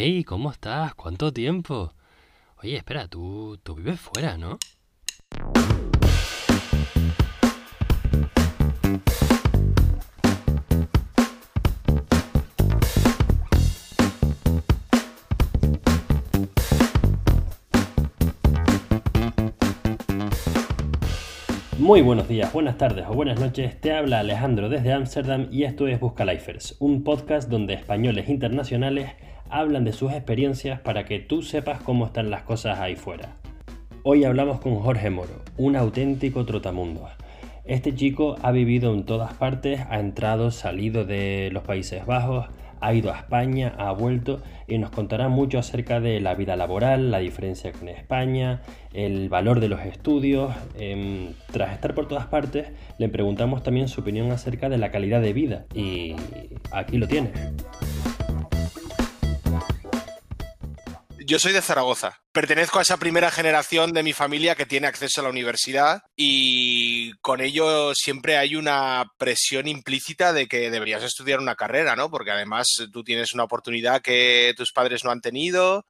Hey, ¿cómo estás? ¿Cuánto tiempo? Oye, espera, tú, tú vives fuera, ¿no? Muy buenos días, buenas tardes o buenas noches. Te habla Alejandro desde Ámsterdam y esto es Busca Lifers, un podcast donde españoles internacionales hablan de sus experiencias para que tú sepas cómo están las cosas ahí fuera. Hoy hablamos con Jorge Moro, un auténtico trotamundo. Este chico ha vivido en todas partes, ha entrado, salido de los Países Bajos, ha ido a España, ha vuelto y nos contará mucho acerca de la vida laboral, la diferencia con España, el valor de los estudios. Em, tras estar por todas partes, le preguntamos también su opinión acerca de la calidad de vida y aquí lo tiene. Yo soy de Zaragoza. Pertenezco a esa primera generación de mi familia que tiene acceso a la universidad y con ello siempre hay una presión implícita de que deberías estudiar una carrera, ¿no? Porque además tú tienes una oportunidad que tus padres no han tenido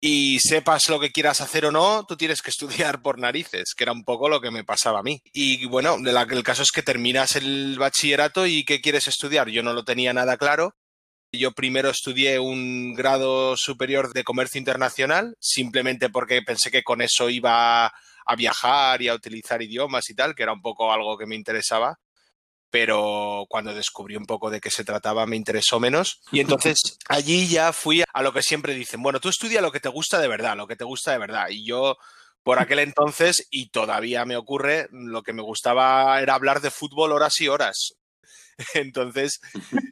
y sepas lo que quieras hacer o no, tú tienes que estudiar por narices, que era un poco lo que me pasaba a mí. Y bueno, el caso es que terminas el bachillerato y ¿qué quieres estudiar? Yo no lo tenía nada claro yo primero estudié un grado superior de comercio internacional, simplemente porque pensé que con eso iba a viajar y a utilizar idiomas y tal, que era un poco algo que me interesaba. Pero cuando descubrí un poco de qué se trataba me interesó menos. Y entonces allí ya fui a lo que siempre dicen, bueno, tú estudia lo que te gusta de verdad, lo que te gusta de verdad. Y yo por aquel entonces, y todavía me ocurre, lo que me gustaba era hablar de fútbol horas y horas. Entonces,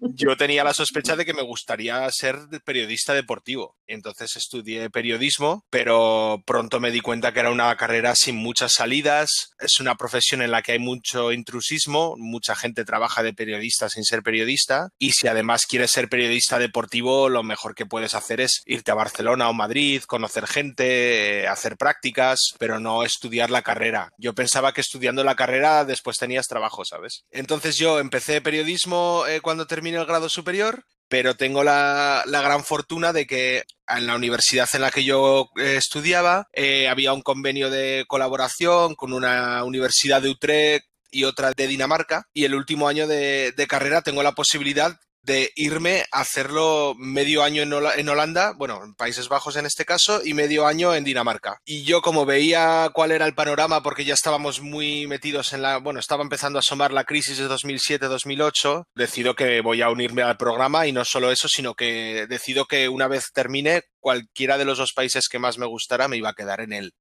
yo tenía la sospecha de que me gustaría ser periodista deportivo. Entonces estudié periodismo, pero pronto me di cuenta que era una carrera sin muchas salidas. Es una profesión en la que hay mucho intrusismo. Mucha gente trabaja de periodista sin ser periodista. Y si además quieres ser periodista deportivo, lo mejor que puedes hacer es irte a Barcelona o Madrid, conocer gente, hacer prácticas, pero no estudiar la carrera. Yo pensaba que estudiando la carrera después tenías trabajo, ¿sabes? Entonces yo empecé periodismo eh, cuando terminé el grado superior pero tengo la, gran fortuna de que en la universidad en la que yo eh, estudiaba eh, había un convenio de colaboración con una universidad de Utrecht y otra de Dinamarca y el último año de, de carrera tengo la posibilidad de irme a hacerlo medio año en, Holanda, bueno, en Países Bajos en este caso, y medio año en Dinamarca. Y yo como veía cuál era el panorama, porque ya estábamos muy metidos en la, bueno, estaba empezando a asomar la crisis de 2007-2008, decido que voy a unirme al programa y no solo eso, sino que decido que una vez termine, cualquiera de los dos países que más me gustara me iba a quedar en él.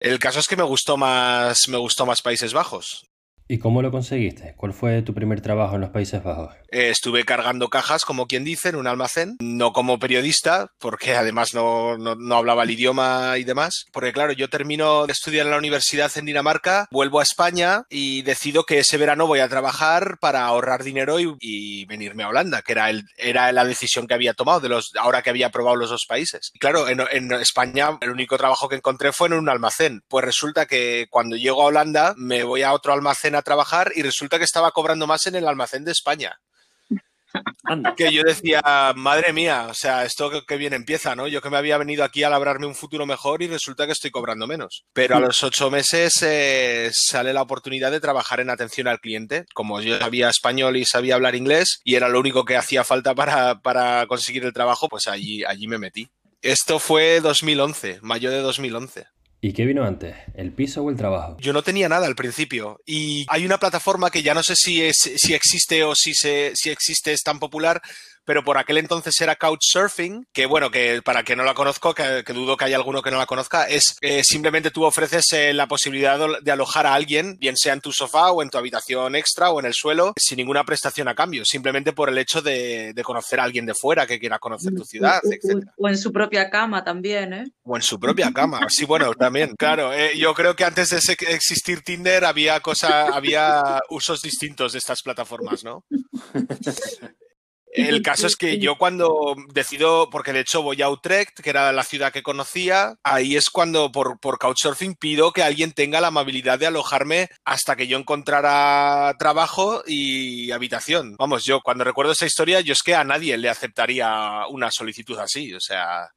El caso es que me gustó más, me gustó más Países Bajos. ¿Y cómo lo conseguiste? ¿Cuál fue tu primer trabajo en los Países Bajos? Eh, estuve cargando cajas, como quien dice, en un almacén, no como periodista, porque además no, no, hablaba el idioma y demás. Porque claro, yo termino de estudiar en la universidad en Dinamarca, vuelvo a España y decido que ese verano voy a trabajar para ahorrar dinero y, venirme a Holanda, que era, el, era la decisión que había tomado de los, ahora que había probado los dos países. Y claro, en, en España el único trabajo que encontré fue en un almacén. Pues resulta que cuando llego a Holanda me voy a otro almacén a trabajar y resulta que estaba cobrando más en el almacén de España. Que yo decía, madre mía, o sea, esto que, bien empieza, ¿no? Yo que me había venido aquí a labrarme un futuro mejor y resulta que estoy cobrando menos. Pero a los ocho meses eh, sale la oportunidad de trabajar en atención al cliente. Como yo sabía español y sabía hablar inglés y era lo único que hacía falta para, para conseguir el trabajo, pues allí, allí me metí. Esto fue 2011, mayo de 2011. ¿Y qué vino antes? ¿El piso o el trabajo? Yo no tenía nada al principio. Y hay una plataforma que ya no sé si, es, si existe o si, se, si existe, es tan popular, pero por aquel entonces era Couchsurfing, que bueno, que para que no la conozco, que, dudo que haya alguno que no la conozca, es eh, simplemente tú ofreces eh, la posibilidad de alojar a alguien, bien sea en tu sofá o en tu habitación extra o en el suelo, sin ninguna prestación a cambio, simplemente por el hecho de, conocer a alguien de fuera que quiera conocer tu ciudad, etc. O en su propia cama también, ¿eh? O en su propia cama, sí, bueno, también, claro. Eh, yo creo que antes de existir Tinder había cosa, había usos distintos de estas plataformas, ¿no? El caso es que yo cuando decido, porque de hecho voy a Utrecht, que era la ciudad que conocía, ahí es cuando por, por Couchsurfing pido que alguien tenga la amabilidad de alojarme hasta que yo encontrara trabajo y habitación. Vamos, yo cuando recuerdo esa historia, yo es que a nadie le aceptaría una solicitud así, o sea...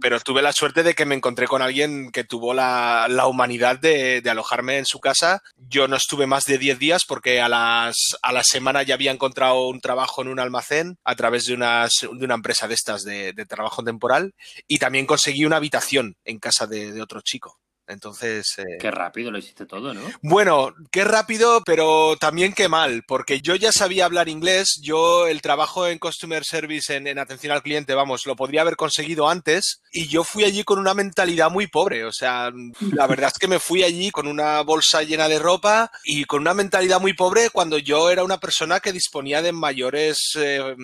pero tuve la suerte de que me encontré con alguien que tuvo la, humanidad de, alojarme en su casa. Yo no estuve más de 10 días porque a, las, a la semana ya había encontrado un trabajo en un almacén a través de, unas, de una empresa de estas de, trabajo temporal y también conseguí una habitación en casa de otro chico. Entonces. Eh, qué rápido lo hiciste todo, ¿no? Bueno, qué rápido, pero también qué mal, porque yo ya sabía hablar inglés. Yo el trabajo en Customer Service, en, atención al cliente, vamos, lo podría haber conseguido antes. Y yo fui allí con una mentalidad muy pobre. O sea, la verdad es que me fui allí con una bolsa llena de ropa y con una mentalidad muy pobre cuando yo era una persona que disponía de mayores. Eh,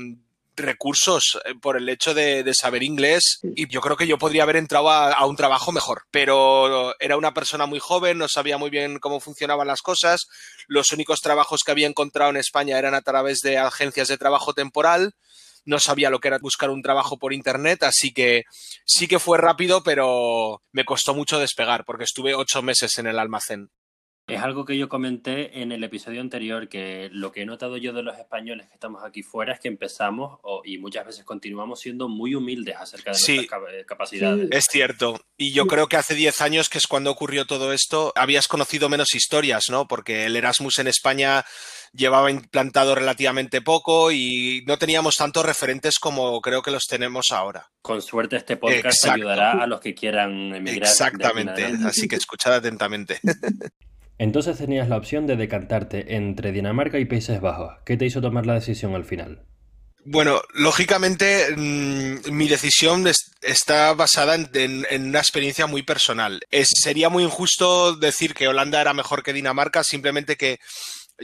recursos eh, por el hecho de, saber inglés y yo creo que yo podría haber entrado a, un trabajo mejor, pero era una persona muy joven, no sabía muy bien cómo funcionaban las cosas, los únicos trabajos que había encontrado en España eran a través de agencias de trabajo temporal, no sabía lo que era buscar un trabajo por internet, así que sí que fue rápido, pero me costó mucho despegar porque estuve ocho meses en el almacén. Es algo que yo comenté en el episodio anterior, que lo que he notado yo de los españoles que estamos aquí fuera es que empezamos y muchas veces continuamos siendo muy humildes acerca de nuestras eh, capacidades. Es cierto. Y yo creo que hace 10 años, que es cuando ocurrió todo esto, habías conocido menos historias, ¿no? Porque el Erasmus en España llevaba implantado relativamente poco y no teníamos tantos referentes como creo que los tenemos ahora. Con suerte este podcast ayudará a los que quieran emigrar. Exactamente, así que escuchad atentamente. Entonces tenías la opción de decantarte entre Dinamarca y Países Bajos. ¿Qué te hizo tomar la decisión al final? Bueno, lógicamente mm, mi decisión está basada en, una experiencia muy personal. sería muy injusto decir que Holanda era mejor que Dinamarca, simplemente que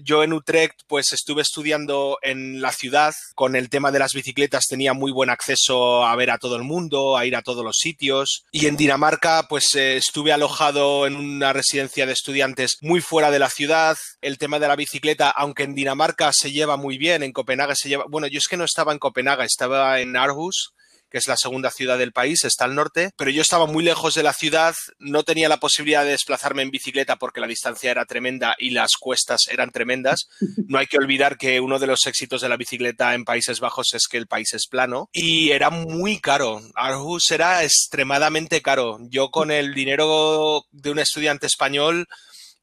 yo en Utrecht pues estuve estudiando en la ciudad. Con el tema de las bicicletas tenía muy buen acceso a ver a todo el mundo, a ir a todos los sitios. Y en Dinamarca pues eh, estuve alojado en una residencia de estudiantes muy fuera de la ciudad. El tema de la bicicleta, aunque en Dinamarca se lleva muy bien, en Copenhague se lleva, bueno, yo es que no estaba en Copenhague, estaba en Aarhus que es la segunda ciudad del país, está al norte, pero yo estaba muy lejos de la ciudad, no tenía la posibilidad de desplazarme en bicicleta porque la distancia era tremenda y las cuestas eran tremendas. No hay que olvidar que uno de los éxitos de la bicicleta en Países Bajos es que el país es plano y era muy caro. Aarhus era extremadamente caro. Yo con el dinero de un estudiante español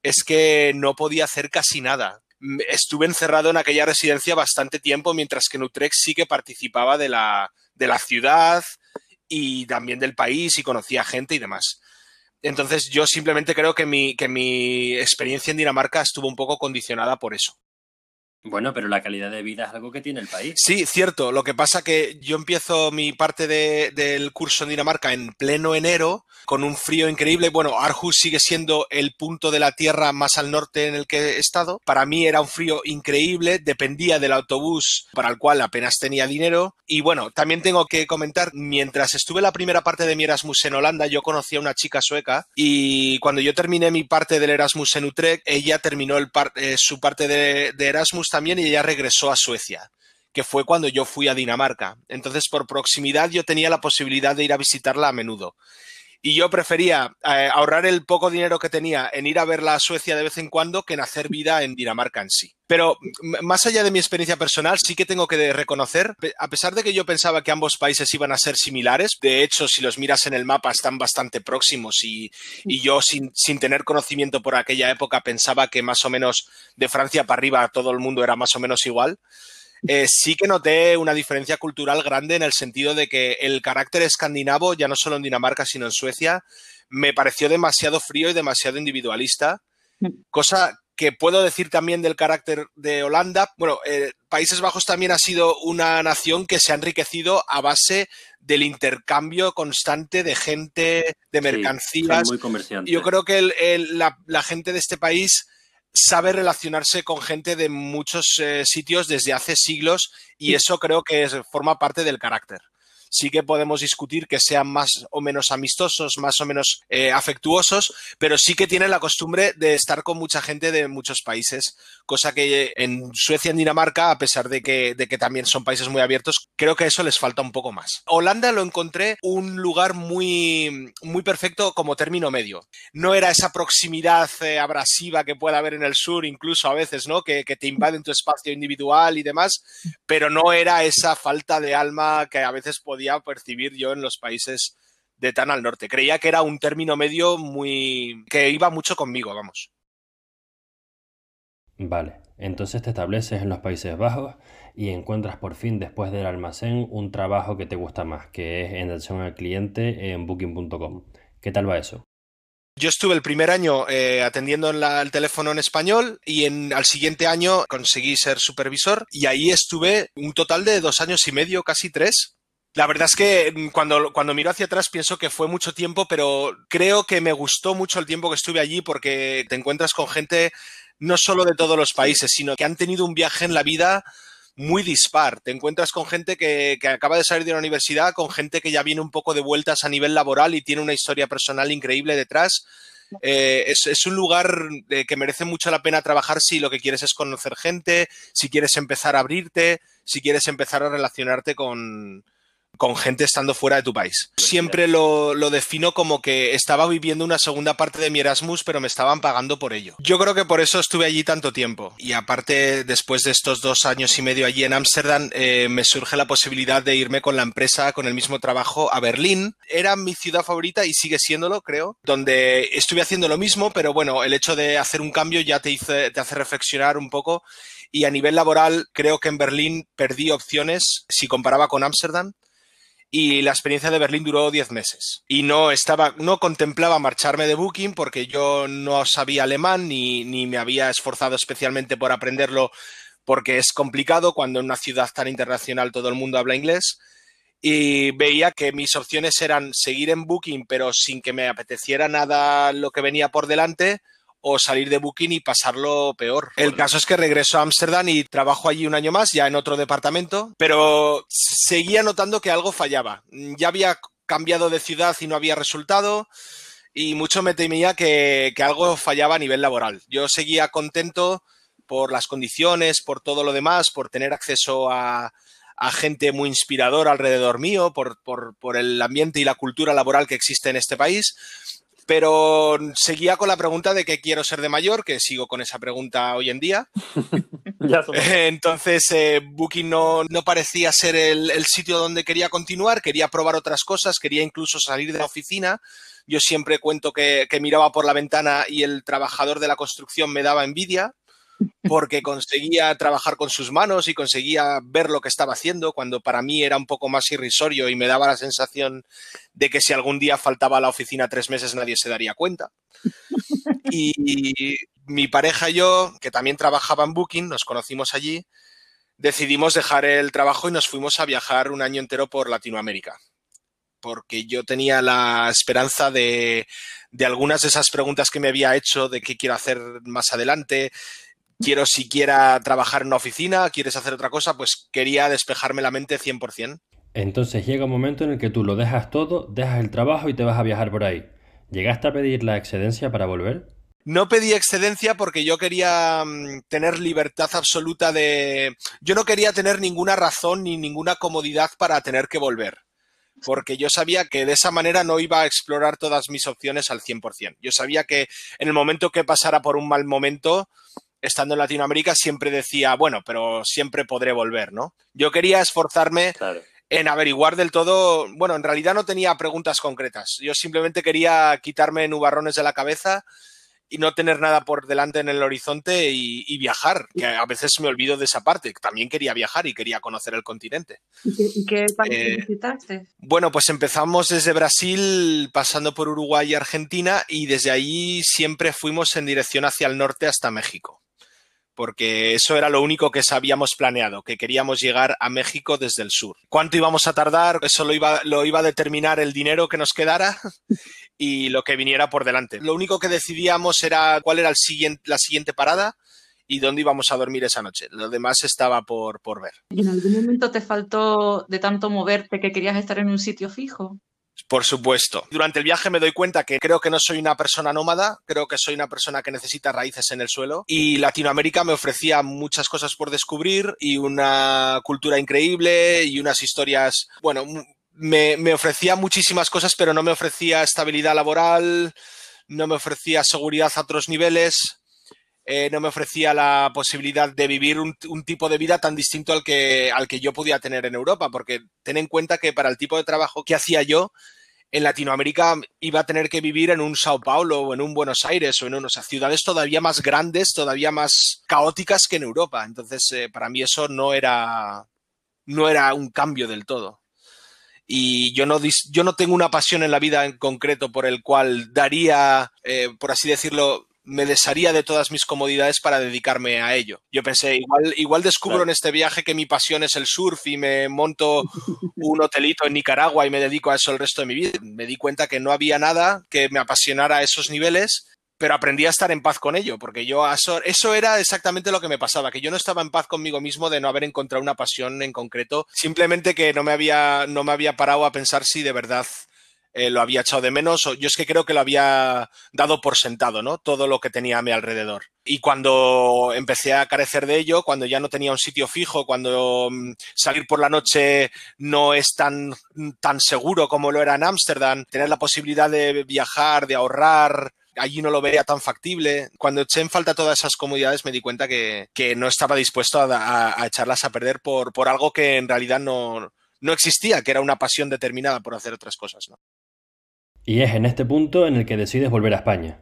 es que no podía hacer casi nada estuve encerrado en aquella residencia bastante tiempo, mientras que en Utrecht sí que participaba de la, de la ciudad y también del país y conocía gente y demás. Entonces yo simplemente creo que mi, que mi experiencia en Dinamarca estuvo un poco condicionada por eso. Bueno, pero la calidad de vida es algo que tiene el país. Sí, cierto. Lo que pasa que yo empiezo mi parte del curso en Dinamarca en pleno enero, con un frío increíble. Bueno, Aarhus sigue siendo el punto de la Tierra más al norte en el que he estado. Para mí era un frío increíble, dependía del autobús para el cual apenas tenía dinero. Y bueno, también tengo que comentar, mientras estuve la primera parte de mi Erasmus en Holanda, yo conocí a una chica sueca y cuando yo terminé mi parte del Erasmus en Utrecht, ella terminó eh, su parte de Erasmus también y ella regresó a Suecia que fue cuando yo fui a Dinamarca. Entonces, por proximidad, yo tenía la posibilidad de ir a visitarla a menudo. Y yo prefería eh, ahorrar el poco dinero que tenía en ir a verla a Suecia de vez en cuando que en hacer vida en Dinamarca en sí. Pero más allá de mi experiencia personal, sí que tengo que reconocer, a pesar de que yo pensaba que ambos países iban a ser similares, de hecho, si los miras en el mapa, están bastante próximos y, y yo sin, sin, tener conocimiento por aquella época pensaba que más o menos de Francia para arriba todo el mundo era más o menos igual. Eh, sí que noté una diferencia cultural grande en el sentido de que el carácter escandinavo, ya no solo en Dinamarca, sino en Suecia, me pareció demasiado frío y demasiado individualista, mm. cosa que puedo decir también del carácter de Holanda. Bueno, eh, Países Bajos también ha sido una nación que se ha enriquecido a base del intercambio constante de gente, de mercancías. muy Yo creo que la, gente de este país sabe relacionarse con gente de muchos eh, sitios desde hace siglos y eso creo que forma parte del carácter. Sí que podemos discutir que sean más o menos amistosos, más o menos eh, afectuosos, pero sí que tienen la costumbre de estar con mucha gente de muchos países, cosa que en Suecia, en Dinamarca, a pesar de que, también son países muy abiertos, creo que eso les falta un poco más. Holanda lo encontré un lugar muy, muy perfecto como término medio. No era esa proximidad eh, abrasiva que puede haber en el sur, incluso a veces, ¿no? Que, que te invaden tu espacio individual y demás, pero no era esa falta de alma que a veces podía percibir yo en los países de tan al norte. Creía que era un término medio muy que iba mucho conmigo, vamos. Vale, entonces te estableces en los Países Bajos y encuentras por fin después del almacén un trabajo que te gusta más, que es en atención al cliente en booking.com. ¿Qué tal va eso? Yo estuve el primer año eh, atendiendo el teléfono en español y en, al siguiente año conseguí ser supervisor y ahí estuve un total de dos años y medio, casi tres. La verdad es que mm, cuando, cuando miro hacia atrás pienso que fue mucho tiempo, pero creo que me gustó mucho el tiempo que estuve allí porque te encuentras con gente no solo de todos los países, sino que han tenido un viaje en la vida muy dispar. Te encuentras con gente que, que, acaba de salir de la universidad, con gente que ya viene un poco de vueltas a nivel laboral y tiene una historia personal increíble detrás. Eh, es, es, un lugar eh, que merece mucho la pena trabajar si lo que quieres es conocer gente, si quieres empezar a abrirte, si quieres empezar a relacionarte con, con gente estando fuera de tu país. Siempre lo, lo, defino como que estaba viviendo una segunda parte de mi Erasmus, pero me estaban pagando por ello. Yo creo que por eso estuve allí tanto tiempo. Y aparte, después de estos dos años y medio allí en Ámsterdam, eh, me surge la posibilidad de irme con la empresa, con el mismo trabajo, a Berlín. Era mi ciudad favorita y sigue siéndolo, creo, donde estuve haciendo lo mismo, pero bueno, el hecho de hacer un cambio ya te, hice, te hace reflexionar un poco. Y a nivel laboral, creo que en Berlín perdí opciones si comparaba con Ámsterdam y la experiencia de Berlín duró 10 meses. Y no estaba, no contemplaba marcharme de Booking porque yo no sabía alemán ni, ni me había esforzado especialmente por aprenderlo porque es complicado cuando en una ciudad tan internacional todo el mundo habla inglés. Y veía que mis opciones eran seguir en Booking, pero sin que me apeteciera nada lo que venía por delante, o salir de Booking y pasarlo peor. El caso es que regreso a Ámsterdam y trabajo allí un año más, ya en otro departamento, pero seguía notando que algo fallaba. Ya había cambiado de ciudad y no había resultado y mucho me temía que, que algo fallaba a nivel laboral. Yo seguía contento por las condiciones, por todo lo demás, por tener acceso a, a gente muy inspiradora alrededor mío, por, por, por, el ambiente y la cultura laboral que existe en este país, pero seguía con la pregunta de qué quiero ser de mayor, que sigo con esa pregunta hoy en día. Entonces, eh, Booking no, no, parecía ser el, el, sitio donde quería continuar, quería probar otras cosas, quería incluso salir de la oficina. Yo siempre cuento que, que miraba por la ventana y el trabajador de la construcción me daba envidia porque conseguía trabajar con sus manos y conseguía ver lo que estaba haciendo, cuando para mí era un poco más irrisorio y me daba la sensación de que si algún día faltaba a la oficina tres meses nadie se daría cuenta. Y mi pareja y yo, que también trabajaba en Booking, nos conocimos allí, decidimos dejar el trabajo y nos fuimos a viajar un año entero por Latinoamérica. Porque yo tenía la esperanza de, de algunas de esas preguntas que me había hecho de qué quiero hacer más adelante, quiero siquiera trabajar en una oficina, quieres hacer otra cosa, pues quería despejarme la mente 100%. Entonces llega un momento en el que tú lo dejas todo, dejas el trabajo y te vas a viajar por ahí. ¿Llegaste a pedir la excedencia para volver? No pedí excedencia porque yo quería mm, tener libertad absoluta de... Yo no quería tener ninguna razón ni ninguna comodidad para tener que volver porque yo sabía que de esa manera no iba a explorar todas mis opciones al 100%. Yo sabía que en el momento que pasara por un mal momento, estando en Latinoamérica, siempre decía, bueno, pero siempre podré volver, ¿no? Yo quería esforzarme claro. en averiguar del todo, bueno, en realidad no tenía preguntas concretas, yo simplemente quería quitarme nubarrones de la cabeza y no tener nada por delante en el horizonte y, y, viajar, que a veces me olvido de esa parte. También quería viajar y quería conocer el continente. ¿Y qué, qué país eh, visitaste? Bueno, pues empezamos desde Brasil, pasando por Uruguay y Argentina, y desde ahí siempre fuimos en dirección hacia el norte hasta México porque eso era lo único que sabíamos planeado, que queríamos llegar a México desde el sur. ¿Cuánto íbamos a tardar? Eso lo iba, lo iba a determinar el dinero que nos quedara y lo que viniera por delante. Lo único que decidíamos era cuál era el siguiente, la siguiente parada y dónde íbamos a dormir esa noche. Lo demás estaba por, por ver. ¿Y en algún momento te faltó de tanto moverte que querías estar en un sitio fijo? Por supuesto. Durante el viaje me doy cuenta que creo que no soy una persona nómada, creo que soy una persona que necesita raíces en el suelo y Latinoamérica me ofrecía muchas cosas por descubrir y una cultura increíble y unas historias, bueno, me, me ofrecía muchísimas cosas, pero no me ofrecía estabilidad laboral, no me ofrecía seguridad a otros niveles, eh, no me ofrecía la posibilidad de vivir un, un, tipo de vida tan distinto al que, al que yo podía tener en Europa, porque ten en cuenta que para el tipo de trabajo que hacía yo, en Latinoamérica iba a tener que vivir en un Sao Paulo o en un Buenos Aires o en unas ciudades todavía más grandes, todavía más caóticas que en Europa. Entonces, eh, para mí eso no era, no era un cambio del todo. Y yo no, yo no tengo una pasión en la vida en concreto por el cual daría, eh, por así decirlo, me desharía de todas mis comodidades para dedicarme a ello. Yo pensé, igual, igual descubro claro. en este viaje que mi pasión es el surf y me monto un hotelito en Nicaragua y me dedico a eso el resto de mi vida. Me di cuenta que no había nada que me apasionara a esos niveles, pero aprendí a estar en paz con ello, porque yo eso, eso era exactamente lo que me pasaba, que yo no estaba en paz conmigo mismo de no haber encontrado una pasión en concreto, simplemente que no me había, no me había parado a pensar si de verdad eh, lo había echado de menos. O, yo es que creo que lo había dado por sentado, ¿no? Todo lo que tenía a mi alrededor. Y cuando empecé a carecer de ello, cuando ya no tenía un sitio fijo, cuando um, salir por la noche no es tan, tan seguro como lo era en Ámsterdam, tener la posibilidad de viajar, de ahorrar, allí no lo veía tan factible. Cuando eché en falta todas esas comodidades me di cuenta que, que no estaba dispuesto a, a, a, echarlas a perder por, por algo que en realidad no, no existía, que era una pasión determinada por hacer otras cosas. ¿no? Y es en este punto en el que decides volver a España.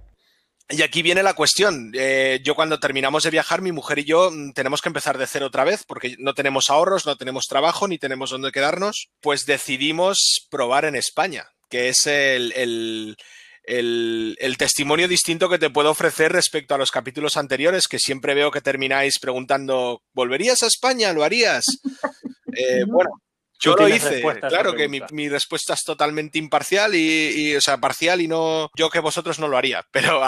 Y aquí viene la cuestión. Eh, yo cuando terminamos de viajar, mi mujer y yo mm, tenemos que empezar de cero otra vez porque no tenemos ahorros, no tenemos trabajo, ni tenemos dónde quedarnos. Pues decidimos probar en España, que es el, el, el, el, testimonio distinto que te puedo ofrecer respecto a los capítulos anteriores, que siempre veo que termináis preguntando, ¿volverías a España? ¿Lo harías? Eh, bueno, yo lo hice, claro que mi, mi, respuesta es totalmente imparcial y, y, o sea, parcial y no, yo que vosotros no lo haría, pero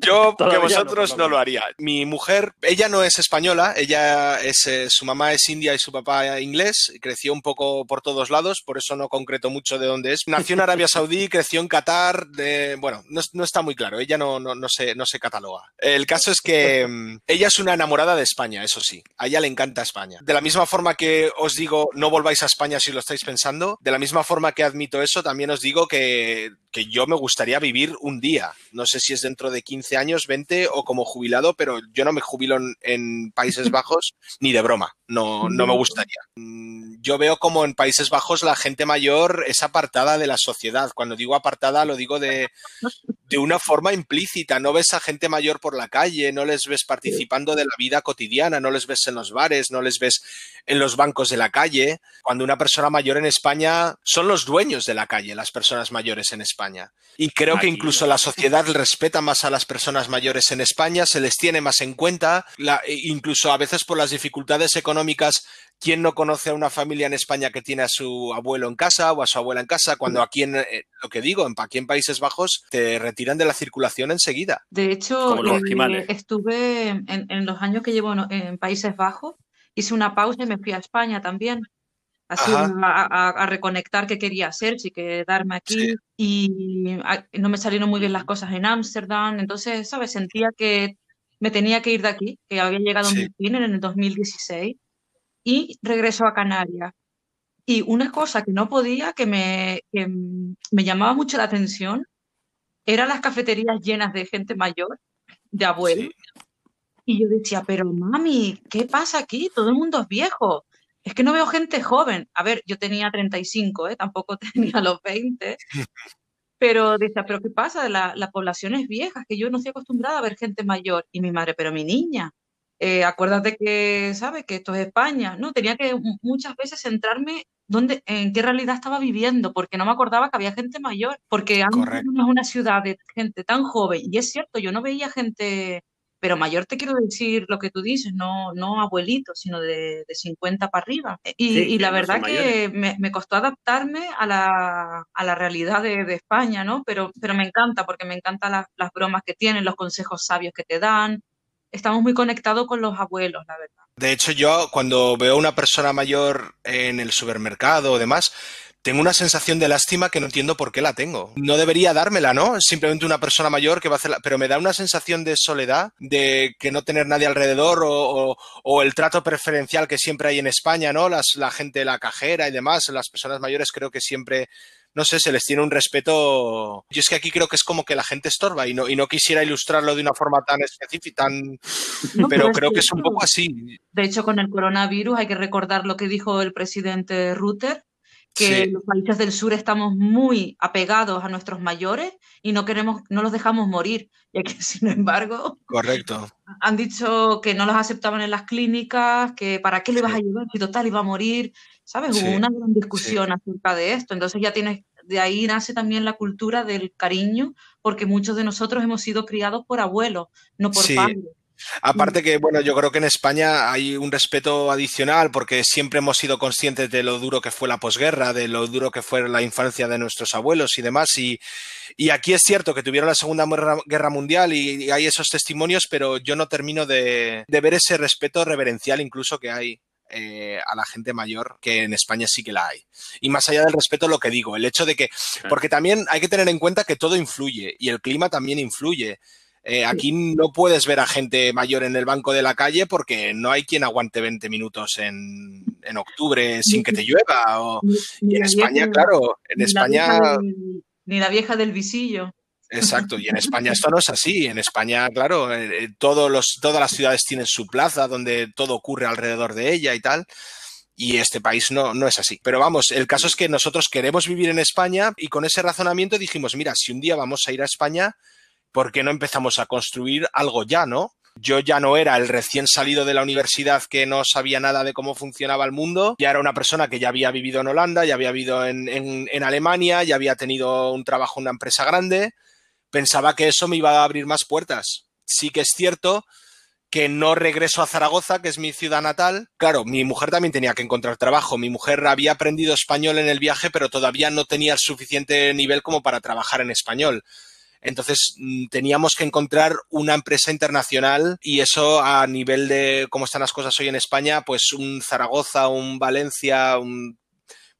yo que vosotros no, no, lo haría. Mi mujer, ella no es española, ella es, eh, su mamá es india y su papá inglés, creció un poco por todos lados, por eso no concreto mucho de dónde es. Nació en Arabia Saudí, creció en Qatar, de, bueno, no, no, está muy claro, ella no, no, no, se, no se cataloga. El caso es que mm, ella es una enamorada de España, eso sí, a ella le encanta España. De la misma forma que os digo, no volváis a España si lo estáis pensando. De la misma forma que admito eso, también os digo que, que, yo me gustaría vivir un día. No sé si es dentro de 15 años, 20 o como jubilado, pero yo no me jubilo en, en Países Bajos ni de broma. No, no me gustaría. Yo veo como en Países Bajos la gente mayor es apartada de la sociedad. Cuando digo apartada, lo digo de, de una forma implícita. No ves a gente mayor por la calle, no les ves participando de la vida cotidiana, no les ves en los bares, no les ves en los bancos de la calle. Cuando una persona mayor en España son los dueños de la calle, las personas mayores en España. Y creo Aquí, que incluso la sociedad respeta más a las personas mayores en España, se les tiene más en cuenta, la, incluso a veces por las dificultades económicas ¿Quién no conoce a una familia en España que tiene a su abuelo en casa o a su abuela en casa? Cuando aquí en, eh, lo que digo, aquí en Países Bajos te retiran de la circulación enseguida. De hecho, eh, estuve en, en, los años que llevo en Países Bajos, hice una pausa y me fui a España también. Así a, a, a, reconectar qué quería hacer, si quedarme aquí. Sí. Y no me salieron muy bien las cosas en Ámsterdam. Entonces, ¿sabes? Sentía que me tenía que ir de aquí, que había llegado sí. mi fin en el 2016 y regreso a Canarias. Y una cosa que no podía, que me, que me llamaba mucho la atención, eran las cafeterías llenas de gente mayor, de abuelos. Sí. Y yo decía, pero mami, ¿qué pasa aquí? Todo el mundo es viejo. Es que no veo gente joven. A ver, yo tenía 35, ¿eh? tampoco tenía los 20. Pero decía, ¿pero qué pasa? La, la población es vieja, que yo no estoy acostumbrada a ver gente mayor. Y mi madre, pero mi niña, eh, acuérdate que, ¿sabes? Que esto es España, ¿no? Tenía que muchas veces centrarme dónde, en qué realidad estaba viviendo, porque no me acordaba que había gente mayor, porque no es una ciudad de gente tan joven, y es cierto, yo no veía gente, pero mayor te quiero decir lo que tú dices, no, no abuelito, sino de, de 50 para arriba. Y, sí, y la verdad que me, me, costó adaptarme a la, a la realidad de, de, España, ¿no? Pero, pero me encanta, porque me encantan las, las bromas que tienen, los consejos sabios que te dan, estamos muy conectados con los abuelos, la verdad. De hecho, yo cuando veo a una persona mayor en el supermercado o demás, tengo una sensación de lástima que no entiendo por qué la tengo. No debería dármela, ¿no? Es simplemente una persona mayor que va a hacerla, pero me da una sensación de soledad, de que no tener nadie alrededor o, el trato preferencial que siempre hay en España, ¿no? Las, la gente, la cajera y demás, las personas mayores creo que siempre no sé, se les tiene un respeto. Yo es que aquí creo que es como que la gente estorba y no, y no quisiera ilustrarlo de una forma tan específica, tan... pero creo que es un poco así. De hecho, con el coronavirus hay que recordar lo que dijo el presidente Rutter, que los países del sur estamos muy apegados a nuestros mayores y no queremos, no los dejamos morir, ya que sin embargo, correcto, han dicho que no los aceptaban en las clínicas, que para qué le vas a llevar si total iba a morir, ¿sabes? Hubo una gran discusión acerca de esto, entonces ya tienes, de ahí nace también la cultura del cariño, porque muchos de nosotros hemos sido criados por abuelos, no por padres. Aparte que, bueno, yo creo que en España hay un respeto adicional porque siempre hemos sido conscientes de lo duro que fue la posguerra, de lo duro que fue la infancia de nuestros abuelos y demás. Y, aquí es cierto que tuvieron la Segunda Guerra Mundial y, hay esos testimonios, pero yo no termino de, ver ese respeto reverencial incluso que hay eh, a la gente mayor, que en España sí que la hay. Y más allá del respeto, lo que digo, el hecho de que, porque también hay que tener en cuenta que todo influye y el clima también influye. Eh, aquí no puedes ver a gente mayor en el banco de la calle porque no hay quien aguante 20 minutos en, octubre sin que te llueva. y en España, claro, en España... ni la vieja del visillo. Exacto, y en España esto no es así. En España, claro, eh, eh, todos los, todas las ciudades tienen su plaza donde todo ocurre alrededor de ella y tal. Y este país no, no es así. Pero vamos, el caso es que nosotros queremos vivir en España y con ese razonamiento dijimos, mira, si un día vamos a ir a España, ¿por qué no empezamos a construir algo ya, no? Yo ya no era el recién salido de la universidad que no sabía nada de cómo funcionaba el mundo, ya era una persona que ya había vivido en Holanda, ya había vivido en, Alemania, ya había tenido un trabajo en una empresa grande, pensaba que eso me iba a abrir más puertas. Sí que es cierto que no regreso a Zaragoza, que es mi ciudad natal. Claro, mi mujer también tenía que encontrar trabajo. Mi mujer había aprendido español en el viaje, pero todavía no tenía el suficiente nivel como para trabajar en español. Entonces mm, teníamos que encontrar una empresa internacional y eso a nivel de cómo están las cosas hoy en España, pues un Zaragoza, un Valencia, un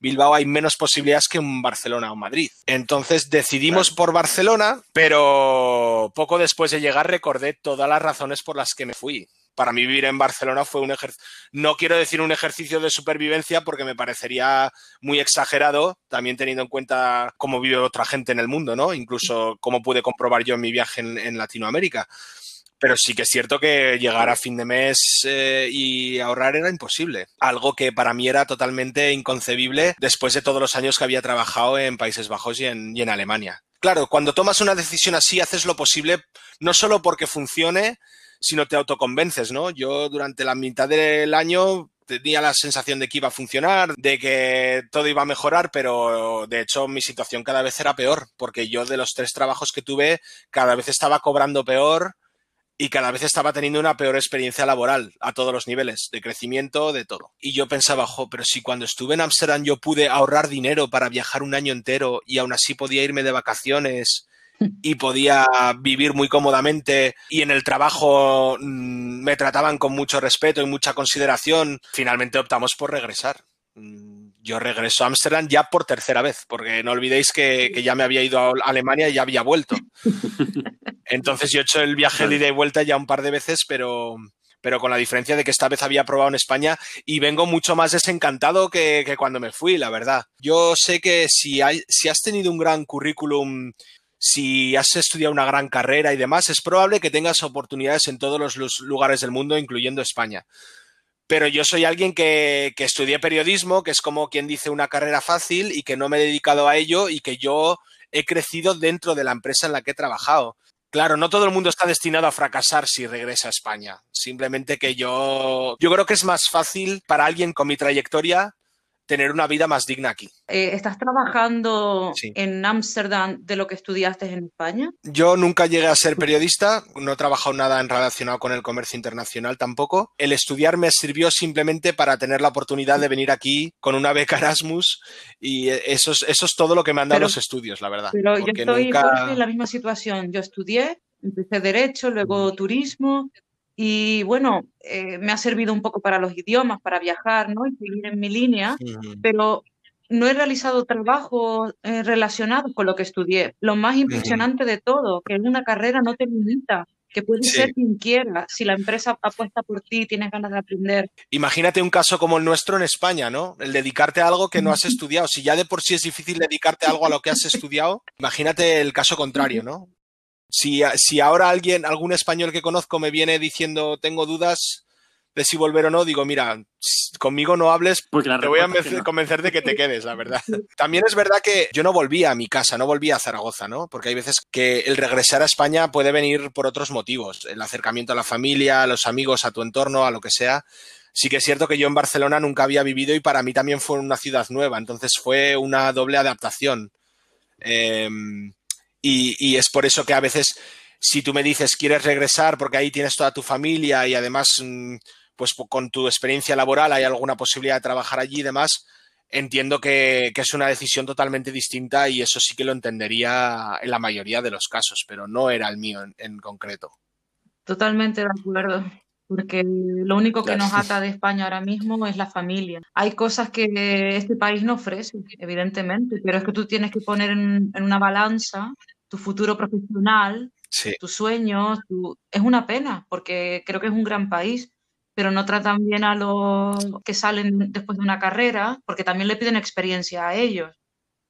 Bilbao hay menos posibilidades que un Barcelona o Madrid. Entonces decidimos por Barcelona, pero poco después de llegar recordé todas las razones por las que me fui para mí vivir en Barcelona fue un ejercicio, no quiero decir un ejercicio de supervivencia porque me parecería muy exagerado, también teniendo en cuenta cómo vive otra gente en el mundo, ¿no? Incluso cómo pude comprobar yo en mi viaje en, Latinoamérica. Pero sí que es cierto que llegar a fin de mes eh, y ahorrar era imposible. Algo que para mí era totalmente inconcebible después de todos los años que había trabajado en Países Bajos y en, y en Alemania. Claro, cuando tomas una decisión así, haces lo posible no solo porque funcione, si no te autoconvences, ¿no? Yo durante la mitad del año tenía la sensación de que iba a funcionar, de que todo iba a mejorar, pero de hecho mi situación cada vez era peor, porque yo de los tres trabajos que tuve, cada vez estaba cobrando peor y cada vez estaba teniendo una peor experiencia laboral a todos los niveles, de crecimiento, de todo. Y yo pensaba, jo, pero si cuando estuve en Amsterdam yo pude ahorrar dinero para viajar un año entero y aún así podía irme de vacaciones y podía vivir muy cómodamente y en el trabajo mm, me trataban con mucho respeto y mucha consideración, finalmente optamos por regresar. Mm, yo regreso a Ámsterdam ya por tercera vez, porque no olvidéis que, ya me había ido a Alemania y ya había vuelto. Entonces yo he hecho el viaje de ida y vuelta ya un par de veces, pero, pero con la diferencia de que esta vez había probado en España y vengo mucho más desencantado que, que cuando me fui, la verdad. Yo sé que si, hay, si has tenido un gran currículum si has estudiado una gran carrera y demás, es probable que tengas oportunidades en todos los lugares del mundo, incluyendo España. Pero yo soy alguien que, que estudié periodismo, que es como quien dice una carrera fácil y que no me he dedicado a ello y que yo he crecido dentro de la empresa en la que he trabajado. Claro, no todo el mundo está destinado a fracasar si regresa a España. Simplemente que yo, yo creo que es más fácil para alguien con mi trayectoria tener una vida más digna aquí. Eh, ¿Estás trabajando en Ámsterdam de lo que estudiaste en España? Yo nunca llegué a ser periodista, no he trabajado nada en relacionado con el comercio internacional tampoco. El estudiar me sirvió simplemente para tener la oportunidad de venir aquí con una beca Erasmus y eso es, eso es todo lo que me han dado los estudios, la verdad. Pero yo estoy en la misma situación. Yo estudié, empecé Derecho, luego Turismo Y bueno, eh, me ha servido un poco para los idiomas, para viajar, ¿no? Y seguir en mi línea, pero no he realizado trabajo eh, relacionado con lo que estudié. Lo más impresionante de todo, que en una carrera no te limita, que puedes ser quien quiera. Si la empresa apuesta por ti, tienes ganas de aprender. Imagínate un caso como el nuestro en España, ¿no? El dedicarte a algo que no has estudiado. Si ya de por sí es difícil dedicarte a algo a lo que has estudiado, imagínate el caso contrario, ¿no? Si, si ahora alguien, algún español que conozco me viene diciendo tengo dudas, de si volver o no, digo, mira, conmigo no hables, porque te voy a convencer de que te quedes, la verdad. También es verdad que yo no volvía a mi casa, no volvía a Zaragoza, ¿no? Porque hay veces que el regresar a España puede venir por otros motivos, el acercamiento a la familia, a los amigos, a tu entorno, a lo que sea. Sí que es cierto que yo en Barcelona nunca había vivido y para mí también fue una ciudad nueva, entonces fue una doble adaptación. Em, y, es por eso que a veces si tú me dices quieres regresar porque ahí tienes toda tu familia y además mm, pues con tu experiencia laboral hay alguna posibilidad de trabajar allí y demás, entiendo que, es una decisión totalmente distinta y eso sí que lo entendería en la mayoría de los casos, pero no era el mío en, concreto. Totalmente de acuerdo, porque lo único que nos ata de España ahora mismo es la familia. Hay cosas que este país no ofrece, evidentemente, pero es que tú tienes que poner en, una balanza tu futuro profesional, tus sueños, es una pena, porque creo que es un gran país pero no tratan bien a los que salen después de una carrera, porque también le piden experiencia a ellos.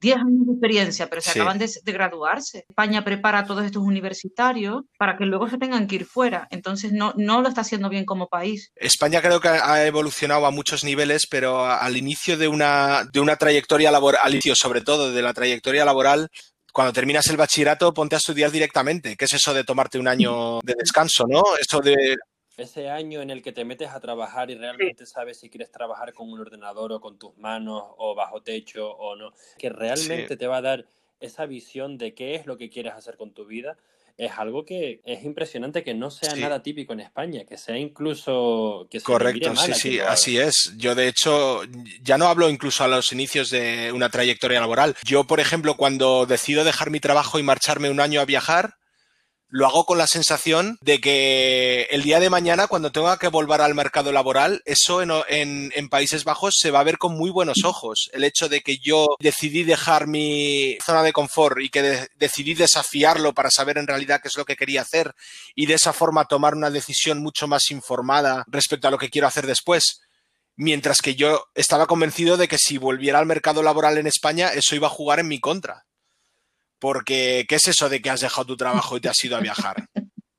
Diez años de experiencia, pero se acaban de, graduarse. España prepara a todos estos universitarios para que luego se tengan que ir fuera. Entonces no, no lo está haciendo bien como país. España creo que ha evolucionado a muchos niveles, pero al inicio de una, de una trayectoria laboral, al inicio sobre todo de la trayectoria laboral, cuando terminas el bachillerato, ponte a estudiar directamente. ¿Qué es eso de tomarte un año de descanso, no? Eso de ese año en el que te metes a trabajar y realmente sabes si quieres trabajar con un ordenador o con tus manos o bajo techo o no, que realmente te va a dar esa visión de qué es lo que quieres hacer con tu vida, es algo que es impresionante que no sea nada típico en España, que sea incluso... Que Correcto, sí, sí, así es. Yo de hecho ya no hablo incluso a los inicios de una trayectoria laboral. Yo, por ejemplo, cuando decido dejar mi trabajo y marcharme un año a viajar, lo hago con la sensación de que el día de mañana, cuando tenga que volver al mercado laboral, eso en, Países Bajos se va a ver con muy buenos ojos. El hecho de que yo decidí dejar mi zona de confort y que decidí desafiarlo para saber en realidad qué es lo que quería hacer y de esa forma tomar una decisión mucho más informada respecto a lo que quiero hacer después. Mientras que yo estaba convencido de que si volviera al mercado laboral en España, eso iba a jugar en mi contra porque, ¿qué es eso de que has dejado tu trabajo y te has ido a viajar?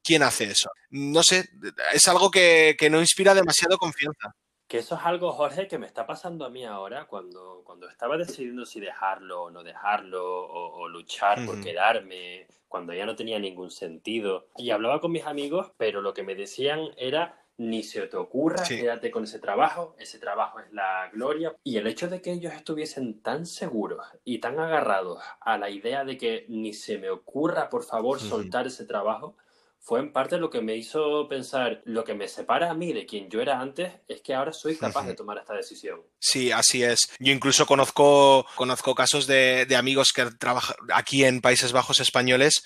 ¿Quién hace eso? No sé, es algo que, no inspira demasiado confianza. Que eso es algo, Jorge, que me está pasando a mí ahora cuando, cuando estaba decidiendo si dejarlo o no dejarlo, o, luchar por quedarme, cuando ya no tenía ningún sentido. Y hablaba con mis amigos, pero lo que me decían era ni se te ocurra, quédate con ese trabajo, ese trabajo es la gloria. Y el hecho de que ellos estuviesen tan seguros y tan agarrados a la idea de que ni se me ocurra, por favor, soltar ese trabajo, fue en parte lo que me hizo pensar, lo que me separa a mí de quien yo era antes es que ahora soy capaz de tomar esta decisión. Sí, así es. Yo incluso conozco, conozco casos de, de amigos que trabajan aquí en Países Bajos españoles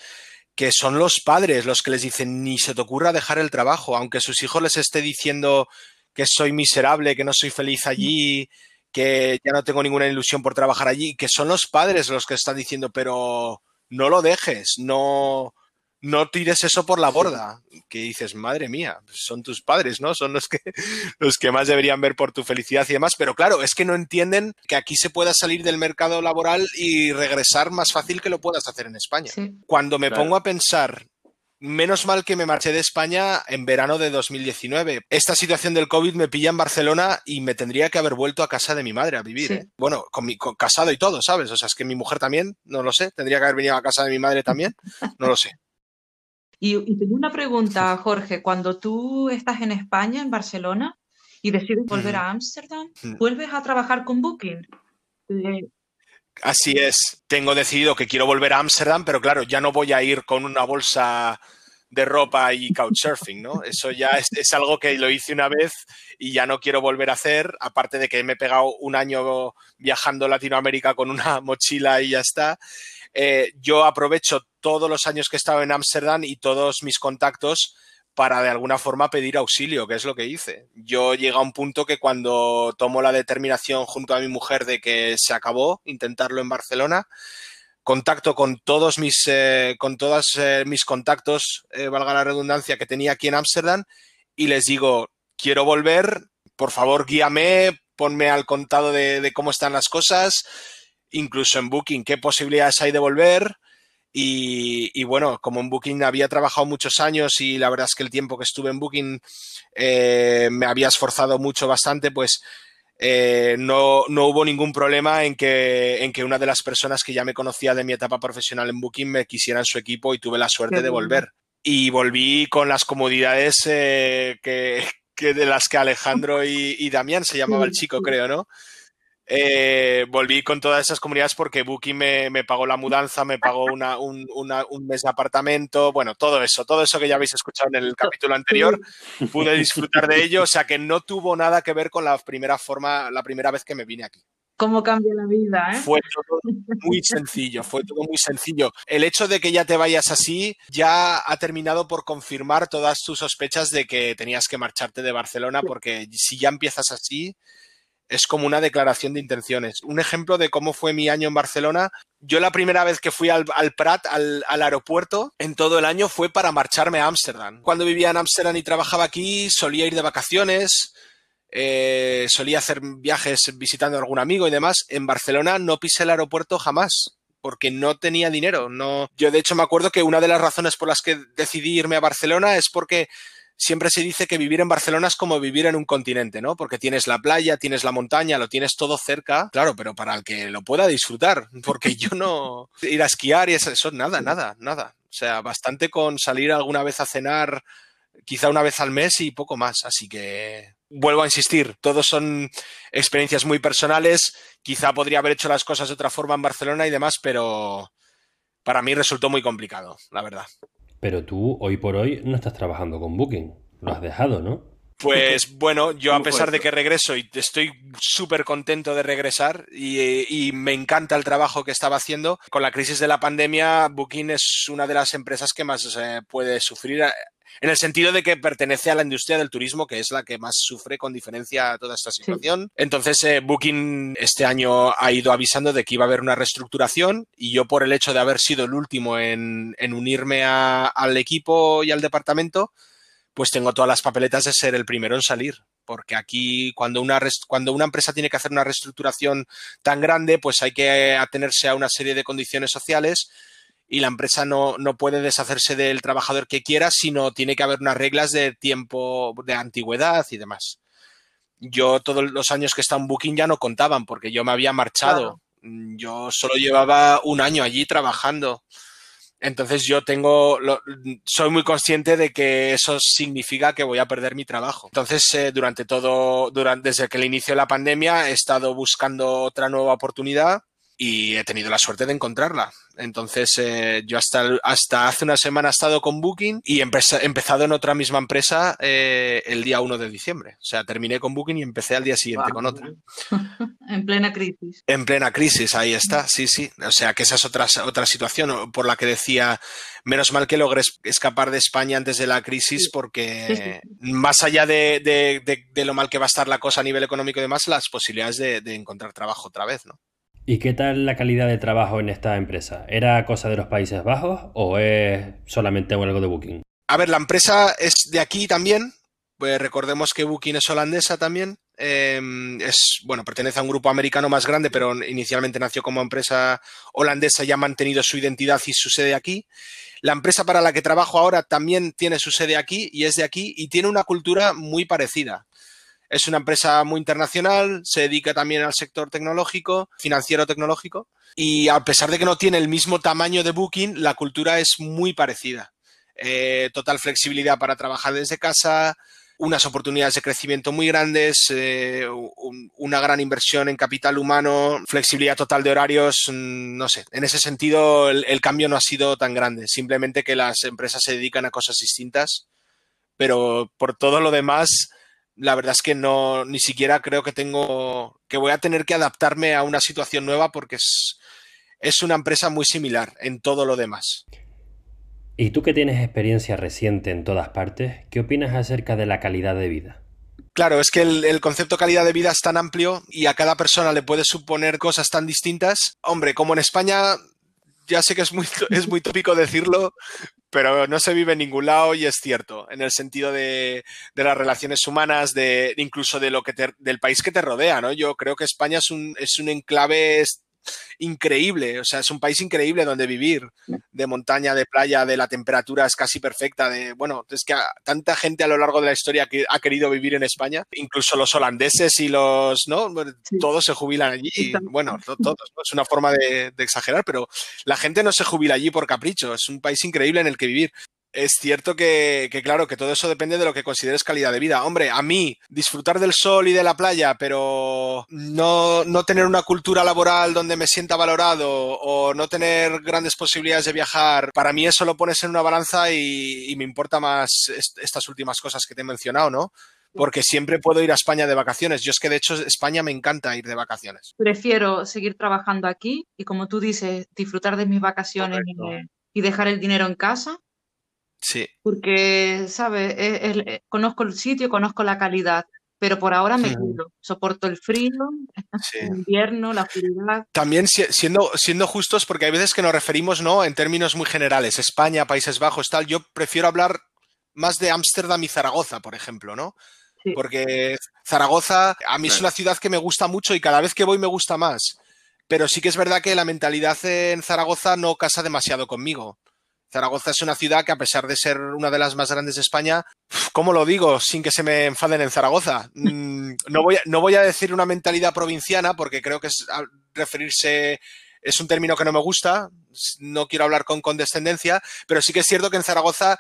que son los padres los que les dicen ni se te ocurra dejar el trabajo, aunque sus hijos les esté diciendo que soy miserable, que no soy feliz allí, que ya no tengo ninguna ilusión por trabajar allí, que son los padres los que están diciendo, pero no lo dejes, no, no tires eso por la borda. Que dices, madre mía, son tus padres, ¿no? Son los que, los que más deberían ver por tu felicidad y demás. Pero claro, es que no entienden que aquí se pueda salir del mercado laboral y regresar más fácil que lo puedas hacer en España. Cuando me pongo a pensar Menos mal que me marché de España en verano de 2019. Esta situación del COVID me pilla en Barcelona y me tendría que haber vuelto a casa de mi madre a vivir. ¿eh? Bueno, con mi, casado y todo, ¿sabes? O sea, es que mi mujer también, no lo sé. Tendría que haber venido a casa de mi madre también, no lo sé. Y, tengo una pregunta, Jorge. Cuando tú estás en España, en Barcelona, y decides volver a Ámsterdam, ¿vuelves a trabajar con Booking? Eh, Así es. Tengo decidido que quiero volver a Ámsterdam, pero claro, ya no voy a ir con una bolsa de ropa y couchsurfing, ¿no? Eso ya es, es, algo que lo hice una vez y ya no quiero volver a hacer, aparte de que me he pegado un año viajando a Latinoamérica con una mochila y ya está. Eh, yo aprovecho todos los años que he estado en Ámsterdam y todos mis contactos para de alguna forma pedir auxilio, que es lo que hice. Yo llegué a un punto que cuando tomo la determinación junto a mi mujer de que se acabó intentarlo en Barcelona, contacto con todos mis, eh, con todos eh, mis contactos, eh, valga la redundancia, que tenía aquí en Ámsterdam y les digo, quiero volver, por favor guíame, ponme al contado de, de cómo están las cosas, incluso en Booking, qué posibilidades hay de volver y, bueno, como en Booking había trabajado muchos años y la verdad es que el tiempo que estuve en Booking eh, me había esforzado mucho bastante, pues eh, no, no, hubo ningún problema en que, en que una de las personas que ya me conocía de mi etapa profesional en Booking me quisiera en su equipo y tuve la suerte de volver. Y volví con las comodidades eh, que, que, de las que Alejandro y, y Damián se llamaba el chico, creo, ¿no? Eh, volví con todas esas comunidades porque Booking me, pagó la mudanza, me pagó una, un, un, mes de apartamento, bueno, todo eso, todo eso que ya habéis escuchado en el capítulo anterior, pude disfrutar de ello, o sea que no tuvo nada que ver con la primera forma, la primera vez que me vine aquí. ¿Cómo cambia la vida? Eh? Fue todo muy sencillo, fue todo muy sencillo. El hecho de que ya te vayas así ya ha terminado por confirmar todas tus sospechas de que tenías que marcharte de Barcelona, porque si ya empiezas así, es como una declaración de intenciones. Un ejemplo de cómo fue mi año en Barcelona. Yo la primera vez que fui al, Prat, al, aeropuerto, en todo el año fue para marcharme a Ámsterdam. Cuando vivía en Ámsterdam y trabajaba aquí, solía ir de vacaciones, eh, solía hacer viajes visitando a algún amigo y demás. En Barcelona no pisé el aeropuerto jamás porque no tenía dinero. No, yo de hecho me acuerdo que una de las razones por las que decidí irme a Barcelona es porque siempre se dice que vivir en Barcelona es como vivir en un continente, ¿no? Porque tienes la playa, tienes la montaña, lo tienes todo cerca, claro, pero para el que lo pueda disfrutar, porque yo no ir a esquiar y eso, eso nada, nada, nada. O sea, bastante con salir alguna vez a cenar, quizá una vez al mes y poco más. Así que vuelvo a insistir, todos son experiencias muy personales. Quizá podría haber hecho las cosas de otra forma en Barcelona y demás, pero para mí resultó muy complicado, la verdad. Pero tú hoy por hoy no estás trabajando con Booking. Lo has dejado, ¿no? Pues bueno, yo a pesar de que regreso y estoy súper contento de regresar y, me encanta el trabajo que estaba haciendo, con la crisis de la pandemia, Booking es una de las empresas que más eh, puede sufrir en el sentido de que pertenece a la industria del turismo, que es la que más sufre con diferencia toda esta situación. Entonces, eh, Booking este año ha ido avisando de que iba a haber una reestructuración y yo por el hecho de haber sido el último en, unirme al equipo y al departamento, pues tengo todas las papeletas de ser el primero en salir. Porque aquí, cuando una, cuando una empresa tiene que hacer una reestructuración tan grande, pues hay que atenerse a una serie de condiciones sociales y la empresa no, no, puede deshacerse del trabajador que quiera, sino tiene que haber unas reglas de tiempo, de antigüedad y demás. Yo todos los años que he estado en Booking ya no contaban porque yo me había marchado. Yo solo llevaba un año allí trabajando. Entonces yo tengo, soy muy consciente de que eso significa que voy a perder mi trabajo. Entonces eh, durante todo, durante, desde que el inicio de la pandemia he estado buscando otra nueva oportunidad y he tenido la suerte de encontrarla. Entonces, eh, yo hasta, hasta hace una semana he estado con Booking y he empezado en otra misma empresa eh, el día 1 de diciembre. O sea, terminé con Booking y empecé al día siguiente con otra. en plena crisis. En plena crisis, ahí está, sí, sí. O sea, que esa es otra, otra situación por la que decía, menos mal que logré escapar de España antes de la crisis porque más allá de, de, lo mal que va a estar la cosa a nivel económico y demás, las posibilidades de encontrar trabajo otra vez, ¿no? ¿Y qué tal la calidad de trabajo en esta empresa? ¿Era cosa de los Países Bajos o es solamente algo de Booking? A ver, la empresa es de aquí también. Pues recordemos que Booking es holandesa también. Em, es, bueno, pertenece a un grupo americano más grande, pero inicialmente nació como empresa holandesa y ha mantenido su identidad y su sede aquí. La empresa para la que trabajo ahora también tiene su sede aquí y es de aquí y tiene una cultura muy parecida. Es una empresa muy internacional, se dedica también al sector tecnológico, financiero tecnológico, y a pesar de que no tiene el mismo tamaño de Booking, la cultura es muy parecida. Eh, total flexibilidad para trabajar desde casa, unas oportunidades de crecimiento muy grandes, eh, una gran inversión en capital humano, flexibilidad total de horarios, mm, no sé. En ese sentido, el, cambio no ha sido tan grande. Simplemente que las empresas se dedican a cosas distintas, pero por todo lo demás, la verdad es que no, ni siquiera creo que tengo, que voy a tener que adaptarme a una situación nueva porque es, es una empresa muy similar en todo lo demás. Y tú que tienes experiencia reciente en todas partes, ¿qué opinas acerca de la calidad de vida? Claro, es que el, concepto calidad de vida es tan amplio y a cada persona le puede suponer cosas tan distintas. Hombre, como en España, ya sé que es muy, es muy tópico decirlo, pero no se vive en ningún lado y es cierto, en el sentido de, las relaciones humanas, de incluso de lo que del país que te rodea, ¿no? Yo creo que España es un, es un enclave increíble, o sea, es un país increíble donde vivir, de montaña, de playa, de la temperatura es casi perfecta, de, bueno, es que tanta gente a lo largo de la historia que ha querido vivir en España, incluso los holandeses y los, ¿no? Todos se jubilan allí, bueno, todos, es una forma de exagerar, pero la gente no se jubila allí por capricho, es un país increíble en el que vivir es cierto que, claro, que todo eso depende de lo que consideres calidad de vida. Hombre, a mí, disfrutar del sol y de la playa, pero no, no tener una cultura laboral donde me sienta valorado o no tener grandes posibilidades de viajar, para mí eso lo pones en una balanza y, me importa más estas últimas cosas que te he mencionado, ¿no? porque siempre puedo ir a España de vacaciones. Yo es que de hecho España me encanta ir de vacaciones. Prefiero seguir trabajando aquí y como tú dices, disfrutar de mis vacaciones y, dejar el dinero en casa Sí. Porque, ¿sabes? Eh, conozco el sitio, conozco la calidad, pero por ahora me cuido. Soporto el frío, el invierno, la oscuridad. También siendo, siendo justos, porque hay veces que nos referimos ¿no? en términos muy generales, España, Países Bajos, tal. Yo prefiero hablar más de Ámsterdam y Zaragoza, por ejemplo, ¿no? Porque Zaragoza a mí es una ciudad que me gusta mucho y cada vez que voy me gusta más. Pero sí que es verdad que la mentalidad en Zaragoza no casa demasiado conmigo. Zaragoza es una ciudad que a pesar de ser una de las más grandes de España, ¿cómo lo digo sin que se me enfaden en Zaragoza? Mm, no voy a, decir una mentalidad provinciana porque creo que es referirse es un término que no me gusta, no quiero hablar con condescendencia, pero sí que es cierto que en Zaragoza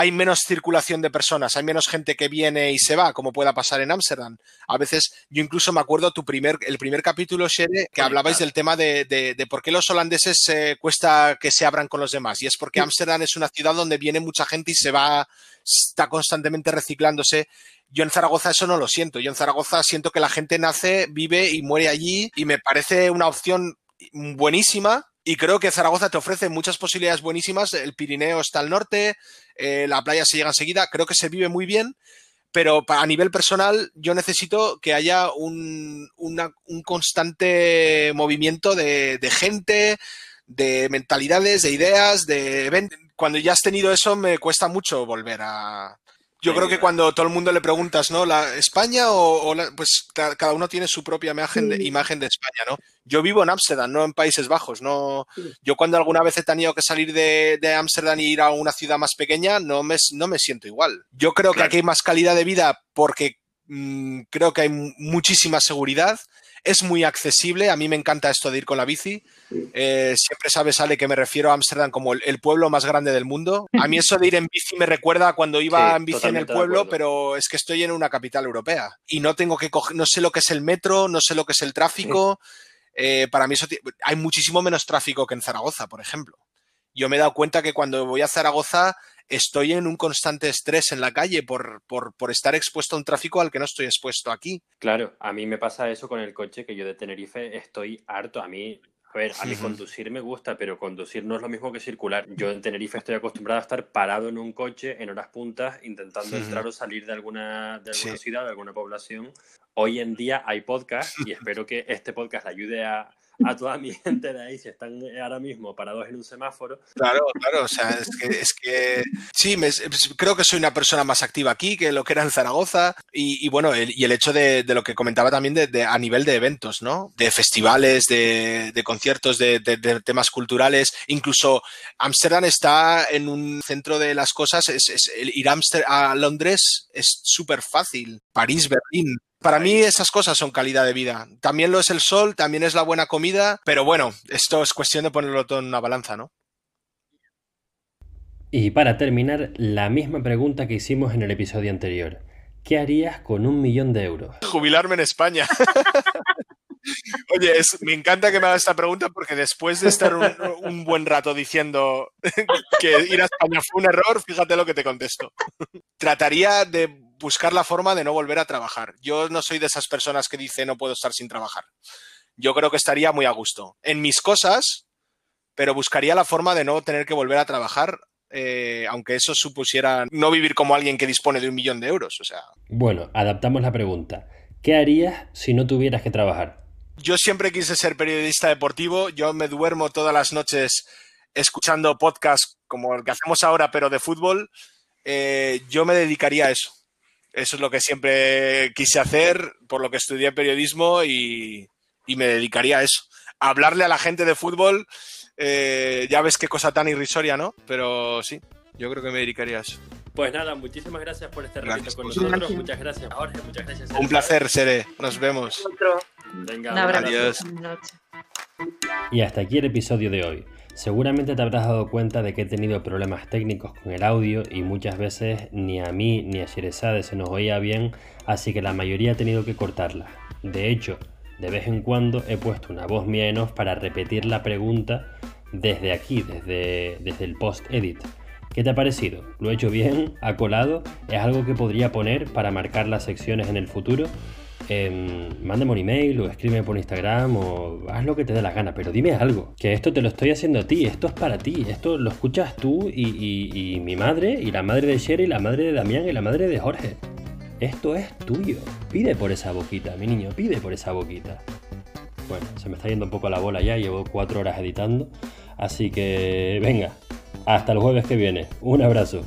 hay menos circulación de personas, hay menos gente que viene y se va, como pueda pasar en Ámsterdam. A veces, yo incluso me acuerdo tu primer, el primer capítulo, Shere, que hablabais del tema de, por qué los holandeses eh, cuesta que se abran con los demás. Y es porque Ámsterdam es una ciudad donde viene mucha gente y se va, está constantemente reciclándose. Yo en Zaragoza eso no lo siento. Yo en Zaragoza siento que la gente nace, vive y muere allí y me parece una opción buenísima y creo que Zaragoza te ofrece muchas posibilidades buenísimas. El Pirineo está al norte, eh, la playa se llega enseguida. Creo que se vive muy bien, pero a nivel personal yo necesito que haya un, constante movimiento de, de, gente, de mentalidades, de ideas, de... Cuando ya has tenido eso me cuesta mucho volver a, yo creo que cuando todo el mundo le preguntas, ¿no? ¿La España o, pues cada uno tiene su propia imagen de, imagen de España, ¿no? Yo vivo en Ámsterdam, no en Países Bajos, no. Yo cuando alguna vez he tenido que salir de Ámsterdam y ir a una ciudad más pequeña, no me, no me siento igual. Yo creo que aquí hay más calidad de vida porque mm, creo que hay muchísima seguridad es muy accesible. A mí me encanta esto de ir con la bici. Eh, siempre sabes, Ale, que me refiero a Ámsterdam como el, pueblo más grande del mundo. A mí eso de ir en bici me recuerda a cuando iba en bici en el pueblo, pero es que estoy en una capital europea y no tengo que coger, no sé lo que es el metro, no sé lo que es el tráfico. Eh, para mí eso hay muchísimo menos tráfico que en Zaragoza, por ejemplo. Yo me he dado cuenta que cuando voy a Zaragoza estoy en un constante estrés en la calle por, por, estar expuesto a un tráfico al que no estoy expuesto aquí. Claro, a mí me pasa eso con el coche, que yo de Tenerife estoy harto. A mí, a ver, a mí conducir me gusta, pero conducir no es lo mismo que circular. Yo en Tenerife estoy acostumbrado a estar parado en un coche en horas puntas intentando entrar o salir de alguna, de alguna ciudad, de alguna población. Hoy en día hay podcast y espero que este podcast ayude a, a toda mi gente de ahí si están ahora mismo parados en un semáforo. Claro, claro, o sea, es que, es que sí, creo que soy una persona más activa aquí que lo que era en Zaragoza y, bueno, y el hecho de, lo que comentaba también de, a nivel de eventos, ¿no? De festivales, de, conciertos, de, temas culturales, incluso Ámsterdam está en un centro de las cosas, es, ir a Londres es súper fácil, París, Berlín, para mí esas cosas son calidad de vida. También lo es el sol, también es la buena comida, pero bueno, esto es cuestión de ponerlo todo en una balanza, ¿no? Y para terminar, la misma pregunta que hicimos en el episodio anterior. ¿Qué harías con un millón de euros? Jubilarme en España. Oye, me encanta que me hagas esta pregunta porque después de estar un, buen rato diciendo que ir a España fue un error, fíjate lo que te contesto. Trataría de buscar la forma de no volver a trabajar. Yo no soy de esas personas que dice no puedo estar sin trabajar. Yo creo que estaría muy a gusto en mis cosas, pero buscaría la forma de no tener que volver a trabajar eh, aunque eso supusiera no vivir como alguien que dispone de un millón de euros. O sea. Bueno, adaptamos la pregunta. ¿Qué harías si no tuvieras que trabajar? Yo siempre quise ser periodista deportivo. Yo me duermo todas las noches escuchando podcasts como el que hacemos ahora, pero de fútbol. Eh, yo me dedicaría a eso. Eso es lo que siempre quise hacer, por lo que estudié periodismo y, me dedicaría a eso. A hablarle a la gente de fútbol, eh, ya ves qué cosa tan irrisoria, ¿no? Pero sí, yo creo que me dedicaría a eso. Pues nada, muchísimas gracias por este ratito con nosotros. Muchas gracias, Jorge. Muchas gracias. Un placer, Sere. Nos vemos. Venga, adiós. Y hasta aquí el episodio de hoy. Seguramente te habrás dado cuenta de que he tenido problemas técnicos con el audio y muchas veces ni a mí ni a Sherezade se nos oía bien, así que la mayoría ha tenido que cortarla. De hecho, de vez en cuando he puesto una voz mía en off para repetir la pregunta desde aquí, desde, desde el post-edit. ¿Qué te ha parecido? ¿Lo he hecho bien? ¿Ha colado? ¿Es algo que podría poner para marcar las secciones en el futuro? Eh, mándame un email o escríbeme por Instagram o haz lo que te dé la gana, pero dime algo, que esto te lo estoy haciendo a ti, esto es para ti, esto lo escuchas tú y, mi madre y la madre de Sherry, la madre de Damián y la madre de Jorge. Esto es tuyo. Pide por esa boquita, mi niño, pide por esa boquita. Bueno, se me está yendo un poco la bola ya, llevo cuatro horas editando. Así que venga, hasta el jueves que viene. Un abrazo.